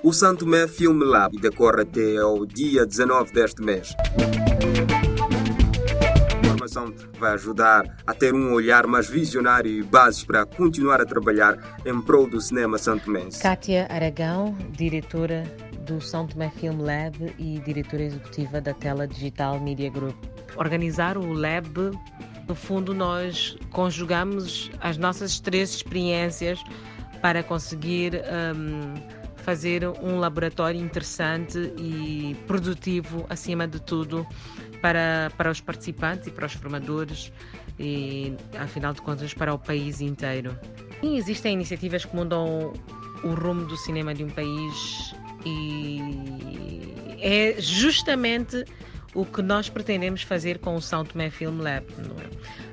O Santo Tomé Film Lab decorre até ao dia 19 deste mês. A formação vai ajudar a ter um olhar mais visionário e bases para continuar a trabalhar em prol do cinema santomense. Kátia Aragão, diretora do São Tomé Film Lab e diretora executiva da Tela Digital Media Group. Organizar o Lab, no fundo, nós conjugamos as nossas três experiências para conseguir um, fazer um laboratório interessante e produtivo, acima de tudo, para, para os participantes e para os formadores e, afinal de contas, para o país inteiro. E existem iniciativas que mudam o rumo do cinema de um país e é justamente o que nós pretendemos fazer com o São Tomé Film Lab, não é?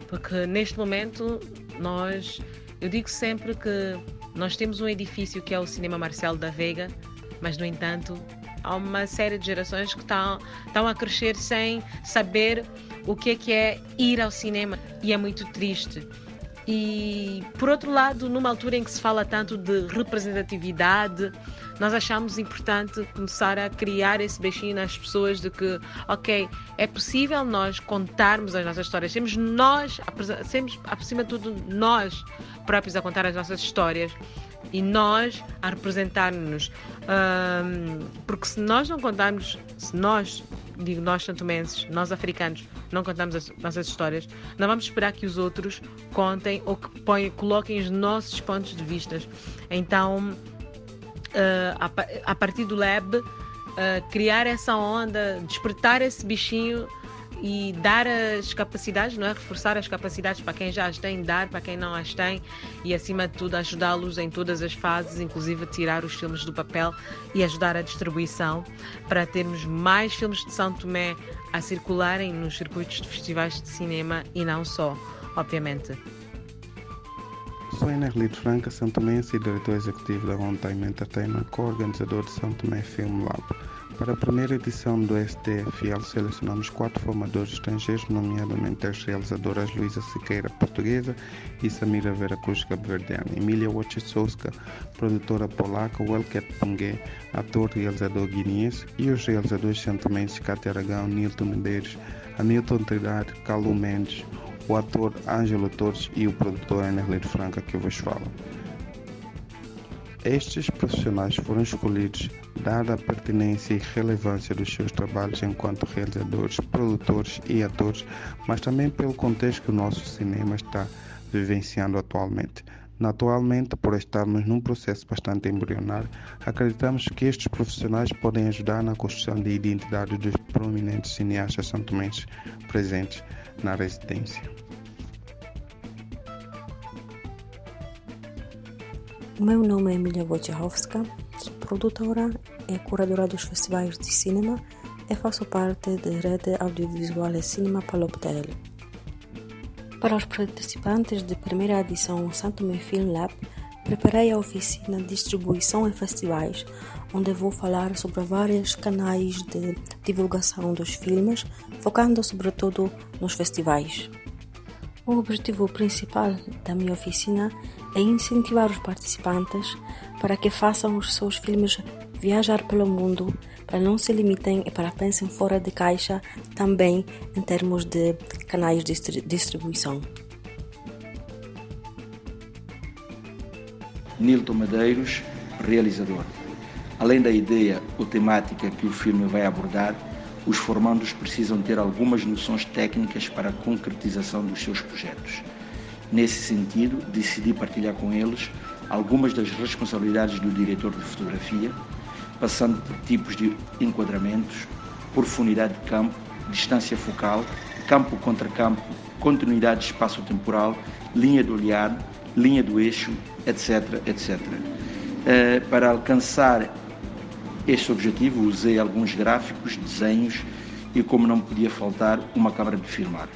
Porque neste momento nós, eu digo sempre que nós temos um edifício que é o Cinema Marcelo da Veiga, mas, no entanto, há uma série de gerações que estão, estão a crescer sem saber o que é, que é ir ao cinema. E é muito triste. E, por outro lado, numa altura em que se fala tanto de representatividade, nós achamos importante começar a criar esse bichinho nas pessoas de que, ok, é possível nós contarmos as nossas histórias, temos nós, temos, acima de tudo, nós próprios a contar as nossas histórias e nós a representar-nos. Um, porque se nós não contarmos, se nós, digo nós santomenses, nós africanos, não contamos as nossas histórias, não vamos esperar que os outros contem ou que ponham, coloquem os nossos pontos de vista. Então, a, a, partir do lab, uh, criar essa onda, despertar esse bichinho e dar as capacidades, não é? Reforçar as capacidades para quem já as tem, dar para quem não as tem e, acima de tudo, ajudá-los em todas as fases, inclusive tirar os filmes do papel e ajudar a distribuição para termos mais filmes de São Tomé a circularem nos circuitos de festivais de cinema e não só, obviamente. Sou Enerlito Franca, São Tomé e diretor executivo da One Time Entertainment, co-organizador de São Tomé Film Lab. Para a primeira edição do STFL, selecionamos quatro formadores estrangeiros, nomeadamente as realizadoras Luísa Siqueira, portuguesa, e Samira Veracruz, cabo-verdiana, Emília Wachitsowska, produtora polaca, Welket Pungue, ator e realizador guineense, e os realizadores santomenses Cátia Aragão, Nilton Medeiros, Hamilton Trindade, Calu Mendes, o ator Ângelo Torres e o produtor Enerlito Franca que vos falo. Estes profissionais foram escolhidos dada a pertinência e relevância dos seus trabalhos enquanto realizadores, produtores e atores, mas também pelo contexto que o nosso cinema está vivenciando atualmente. Atualmente, por estarmos num processo bastante embrionário, acreditamos que estes profissionais podem ajudar na construção de identidade dos prominentes cineastas santomenses presentes na residência. Meu nome é Emilia Wojciechowska, produtora e curadora dos festivais de cinema e faço parte da rede audiovisual cinema Paloptel. Para os participantes da primeira edição Santo Me Film Lab, preparei a oficina de distribuição em festivais, onde vou falar sobre vários canais de divulgação dos filmes, focando sobretudo nos festivais. O objetivo principal da minha oficina é incentivar os participantes para que façam os seus filmes viajar pelo mundo, para não se limitem e para pensem fora de caixa também em termos de canais de distribuição. Nilton Medeiros, realizador. Além da ideia ou temática que o filme vai abordar, os formandos precisam ter algumas noções técnicas para a concretização dos seus projetos. Nesse sentido, decidi partilhar com eles algumas das responsabilidades do diretor de fotografia, passando por tipos de enquadramentos, profundidade de campo, distância focal, campo contra campo, continuidade espaço-temporal, linha do olhar, linha do eixo, etc. etc. Eh, para alcançar este objetivo, usei alguns gráficos, desenhos e, como não podia faltar, uma câmara de filmar.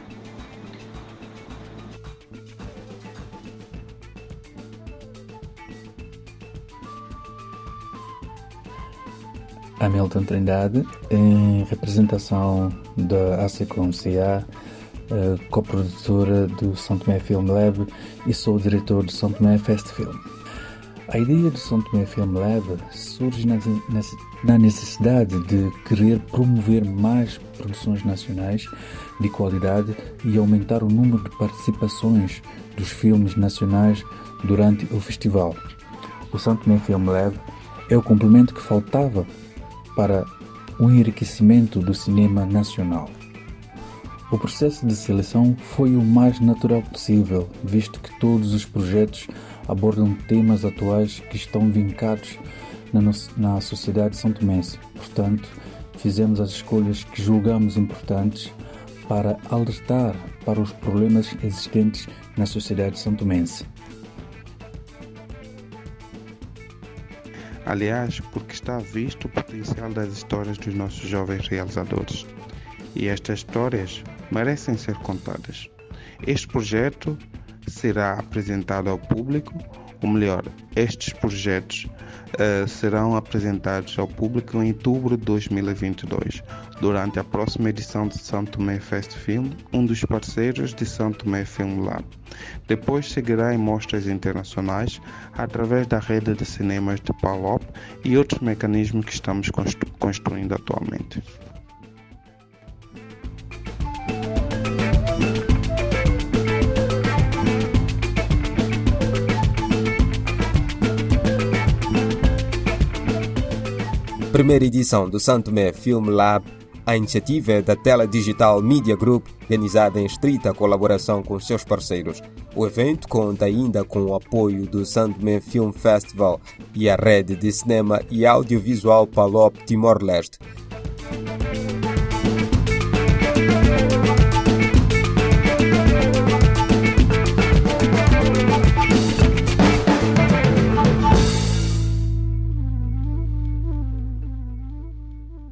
Hamilton Trindade, em representação da ACCOM-CA, coprodutora do São Tomé Film Lab e sou o diretor do São Tomé Fest Film. A ideia do São Tomé Film Lab surge na necessidade de querer promover mais produções nacionais de qualidade e aumentar o número de participações dos filmes nacionais durante o festival. O São Tomé Film Lab é o complemento que faltava para o enriquecimento do cinema nacional. O processo de seleção foi o mais natural possível, visto que todos os projetos abordam temas atuais que estão vincados na, na sociedade são tomense. Portanto, fizemos as escolhas que julgamos importantes para alertar para os problemas existentes na sociedade são tomense. Aliás, porque está visto o potencial das histórias dos nossos jovens realizadores. E estas histórias merecem ser contadas. Este projeto será apresentado ao público, ou melhor, estes projetos uh, serão apresentados ao público em outubro de 2022, durante a próxima edição de São Tomé Fest Film, um dos parceiros de São Tomé Film Lab. Depois seguirá em mostras internacionais através da rede de cinemas de Palop e outros mecanismos que estamos constru construindo atualmente. Primeira edição do Santo Mé Film Lab, a iniciativa é da Tela Digital Media Group, organizada em estrita colaboração com seus parceiros. O evento conta ainda com o apoio do Mé Film Festival e a rede de cinema e audiovisual Palop Timor-Leste.